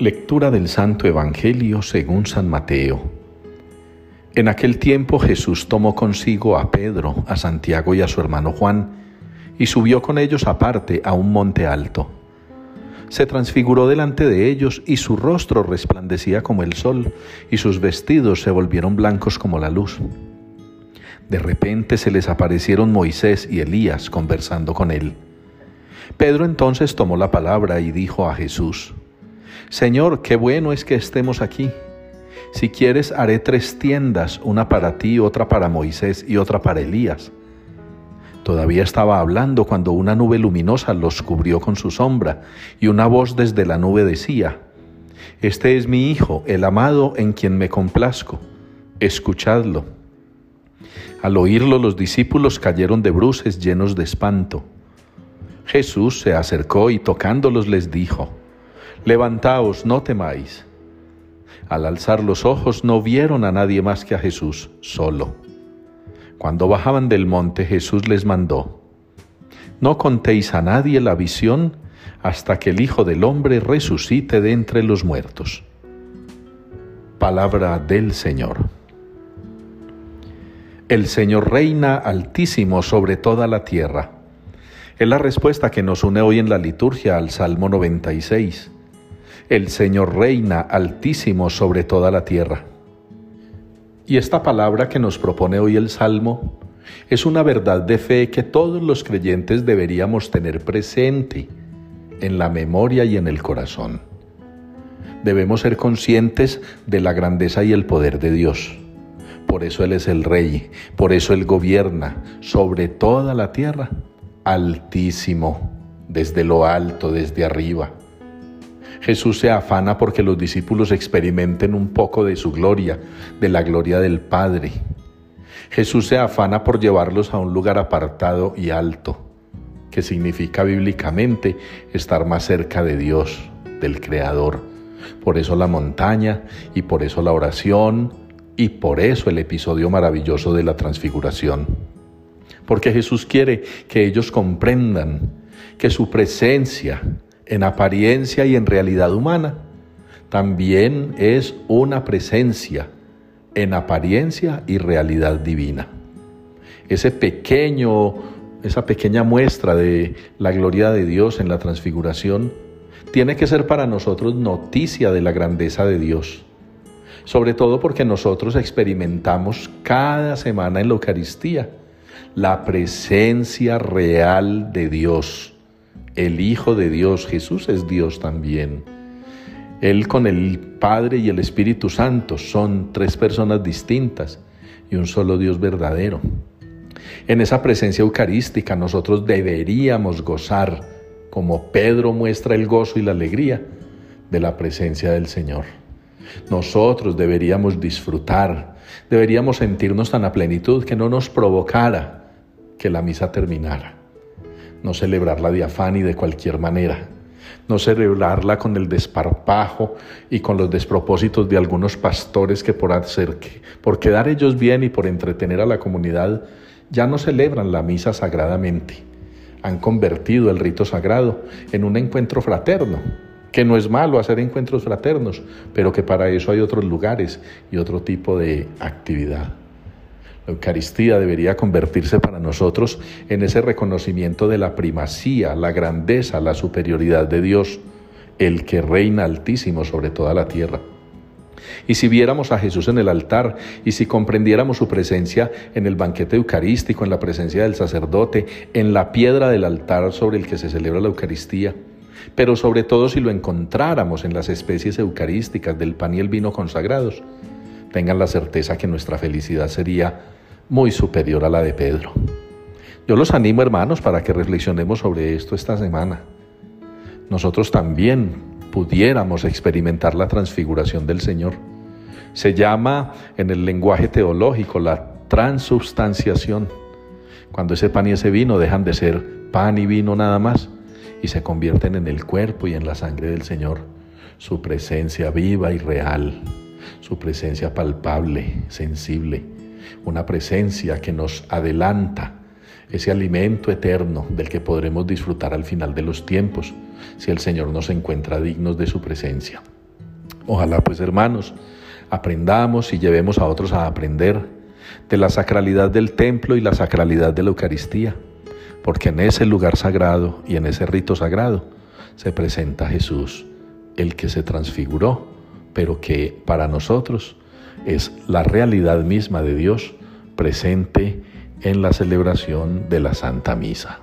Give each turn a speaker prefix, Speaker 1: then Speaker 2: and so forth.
Speaker 1: Lectura del Santo Evangelio según San Mateo. En aquel tiempo Jesús tomó consigo a Pedro, a Santiago y a su hermano Juan, y subió con ellos aparte a un monte alto. Se transfiguró delante de ellos y su rostro resplandecía como el sol, y sus vestidos se volvieron blancos como la luz. De repente se les aparecieron Moisés y Elías conversando con él. Pedro entonces tomó la palabra y dijo a Jesús, Señor, qué bueno es que estemos aquí. Si quieres, haré tres tiendas, una para ti, otra para Moisés y otra para Elías. Todavía estaba hablando cuando una nube luminosa los cubrió con su sombra, y una voz desde la nube decía, Este es mi Hijo, el amado en quien me complazco, escuchadlo. Al oírlo los discípulos cayeron de bruces llenos de espanto. Jesús se acercó y tocándolos les dijo, Levantaos, no temáis. Al alzar los ojos no vieron a nadie más que a Jesús solo. Cuando bajaban del monte Jesús les mandó, No contéis a nadie la visión hasta que el Hijo del Hombre resucite de entre los muertos. Palabra del Señor. El Señor reina altísimo sobre toda la tierra. Es la respuesta que nos une hoy en la liturgia al Salmo 96. El Señor reina altísimo sobre toda la tierra. Y esta palabra que nos propone hoy el Salmo es una verdad de fe que todos los creyentes deberíamos tener presente en la memoria y en el corazón. Debemos ser conscientes de la grandeza y el poder de Dios. Por eso Él es el Rey, por eso Él gobierna sobre toda la tierra, altísimo, desde lo alto, desde arriba. Jesús se afana porque los discípulos experimenten un poco de su gloria, de la gloria del Padre. Jesús se afana por llevarlos a un lugar apartado y alto, que significa bíblicamente estar más cerca de Dios, del Creador. Por eso la montaña y por eso la oración y por eso el episodio maravilloso de la transfiguración. Porque Jesús quiere que ellos comprendan que su presencia, en apariencia y en realidad humana, también es una presencia en apariencia y realidad divina. Ese pequeño, esa pequeña muestra de la gloria de Dios en la transfiguración tiene que ser para nosotros noticia de la grandeza de Dios. Sobre todo porque nosotros experimentamos cada semana en la Eucaristía la presencia real de Dios el Hijo de Dios, Jesús es Dios también. Él con el Padre y el Espíritu Santo son tres personas distintas y un solo Dios verdadero. En esa presencia eucarística nosotros deberíamos gozar, como Pedro muestra el gozo y la alegría de la presencia del Señor. Nosotros deberíamos disfrutar, deberíamos sentirnos tan a plenitud que no nos provocara que la misa terminara no celebrarla de afán y de cualquier manera, no celebrarla con el desparpajo y con los despropósitos de algunos pastores que por hacer por quedar ellos bien y por entretener a la comunidad ya no celebran la misa sagradamente. Han convertido el rito sagrado en un encuentro fraterno, que no es malo hacer encuentros fraternos, pero que para eso hay otros lugares y otro tipo de actividad. La Eucaristía debería convertirse para nosotros en ese reconocimiento de la primacía, la grandeza, la superioridad de Dios, el que reina altísimo sobre toda la tierra. Y si viéramos a Jesús en el altar y si comprendiéramos su presencia en el banquete eucarístico, en la presencia del sacerdote, en la piedra del altar sobre el que se celebra la Eucaristía, pero sobre todo si lo encontráramos en las especies eucarísticas del pan y el vino consagrados, tengan la certeza que nuestra felicidad sería muy superior a la de Pedro. Yo los animo, hermanos, para que reflexionemos sobre esto esta semana. Nosotros también pudiéramos experimentar la transfiguración del Señor. Se llama en el lenguaje teológico la transubstanciación, cuando ese pan y ese vino dejan de ser pan y vino nada más y se convierten en el cuerpo y en la sangre del Señor, su presencia viva y real, su presencia palpable, sensible una presencia que nos adelanta ese alimento eterno del que podremos disfrutar al final de los tiempos, si el Señor nos encuentra dignos de su presencia. Ojalá pues hermanos, aprendamos y llevemos a otros a aprender de la sacralidad del templo y la sacralidad de la Eucaristía, porque en ese lugar sagrado y en ese rito sagrado se presenta Jesús, el que se transfiguró, pero que para nosotros es la realidad misma de Dios presente en la celebración de la Santa Misa.